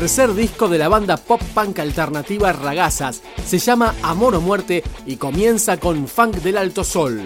Tercer disco de la banda pop punk alternativa Ragazas. Se llama Amor o Muerte y comienza con Funk del Alto Sol.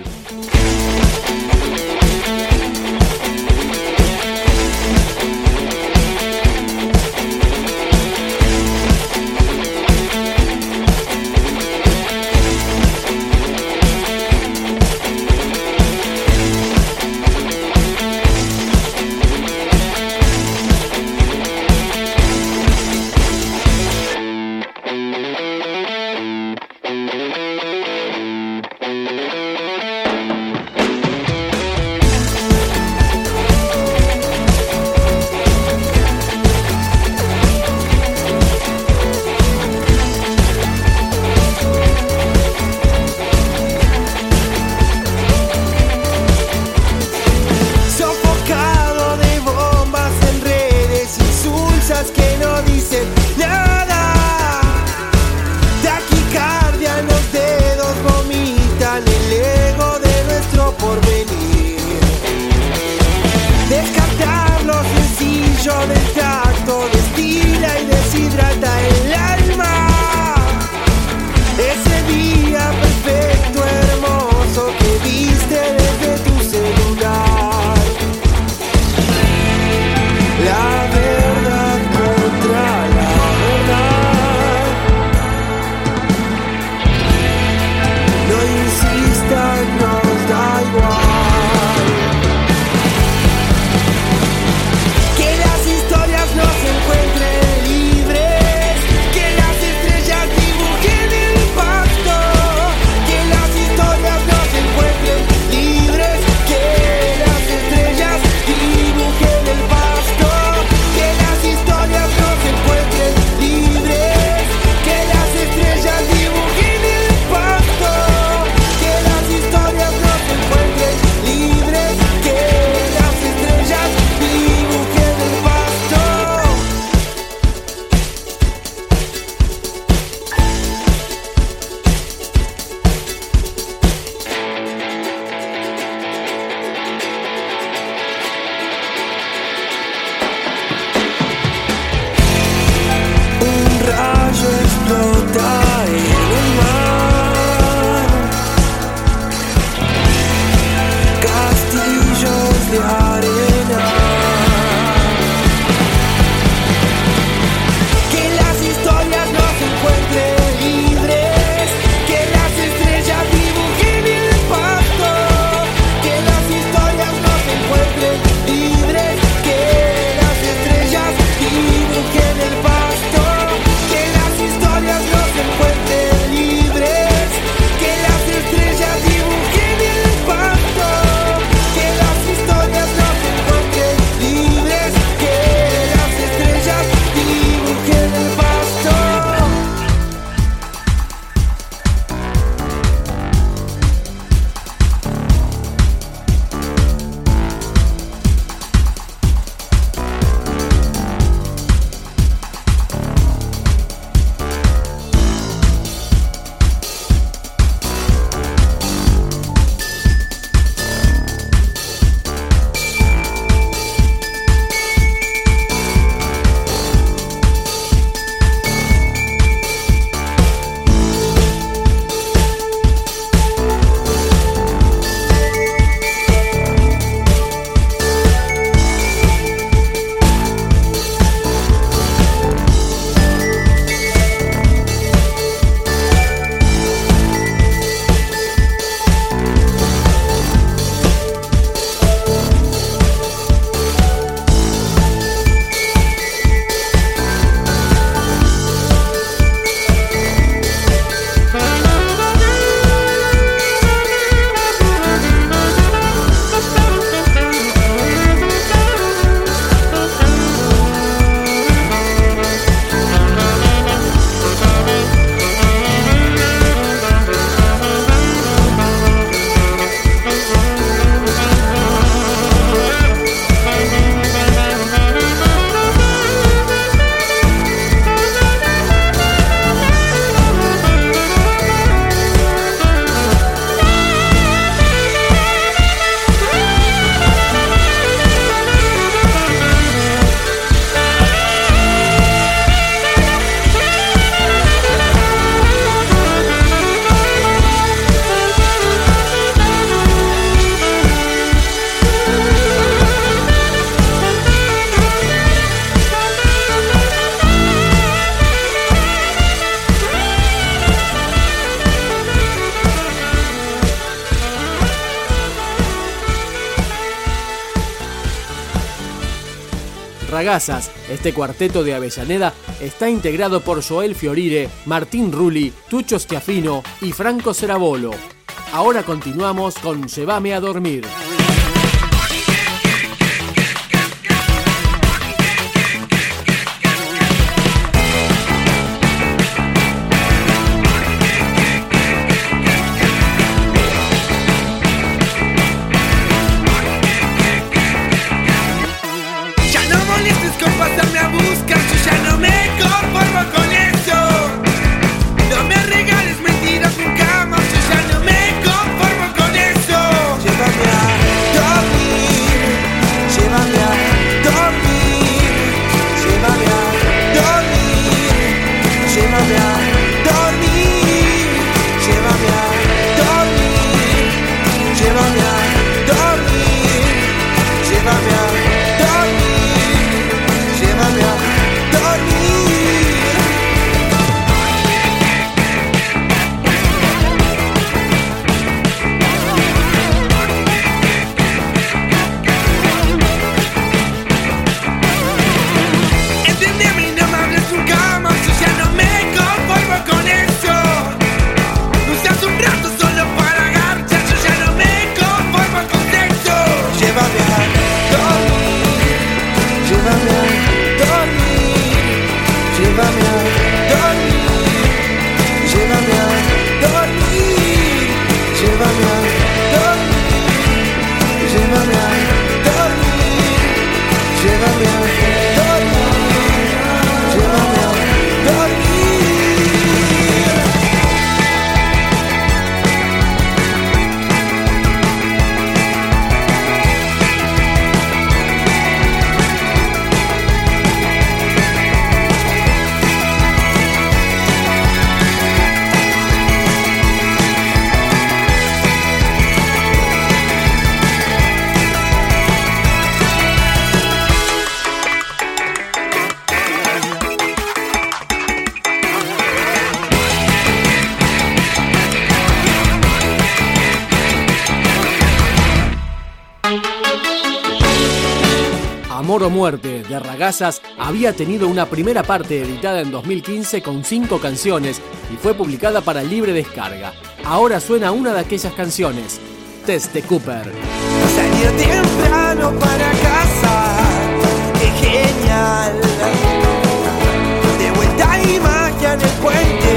Este cuarteto de Avellaneda está integrado por Joel Fiorire, Martín Rulli, Tucho Stiafino y Franco Cerabolo. Ahora continuamos con Llévame a dormir. Don't dormir, llévame a Amor o Muerte de Ragazas había tenido una primera parte editada en 2015 con cinco canciones y fue publicada para libre descarga. Ahora suena una de aquellas canciones, Teste Cooper. temprano para casa, qué genial. De vuelta magia en el puente.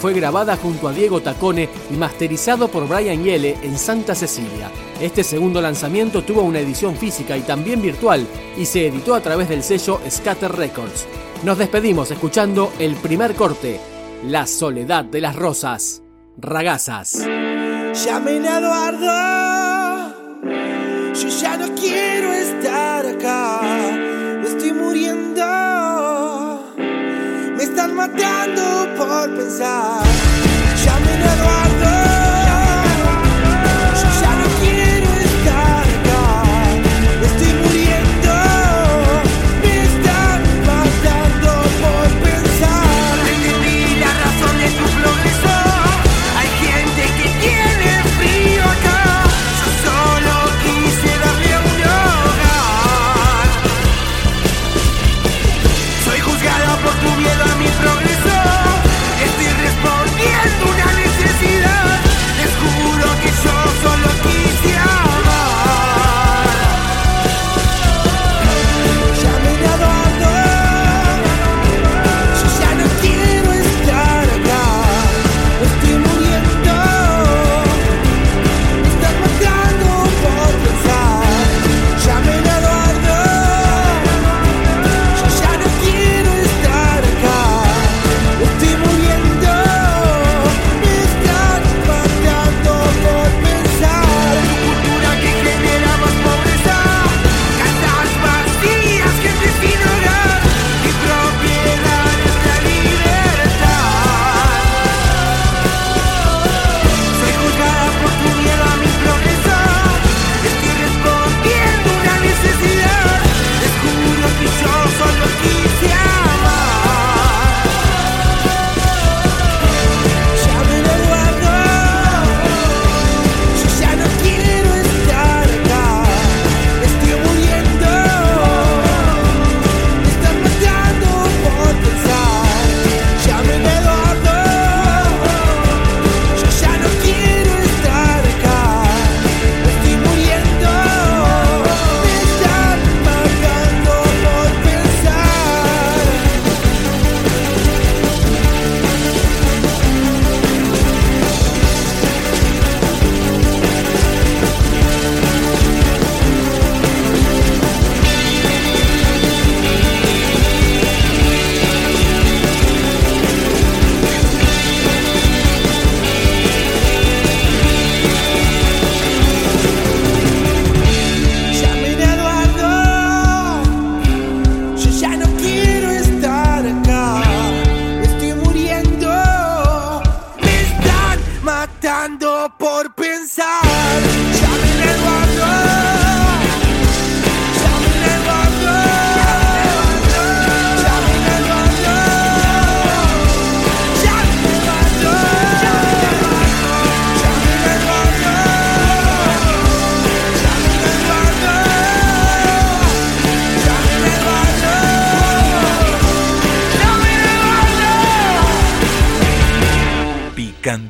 Fue grabada junto a Diego Tacone y masterizado por Brian Yele en Santa Cecilia. Este segundo lanzamiento tuvo una edición física y también virtual y se editó a través del sello Scatter Records. Nos despedimos escuchando el primer corte, La soledad de las rosas, Ragazas. Llamen a Eduardo, yo ya no quiero estar acá, matando por pensar. Ya me graduado.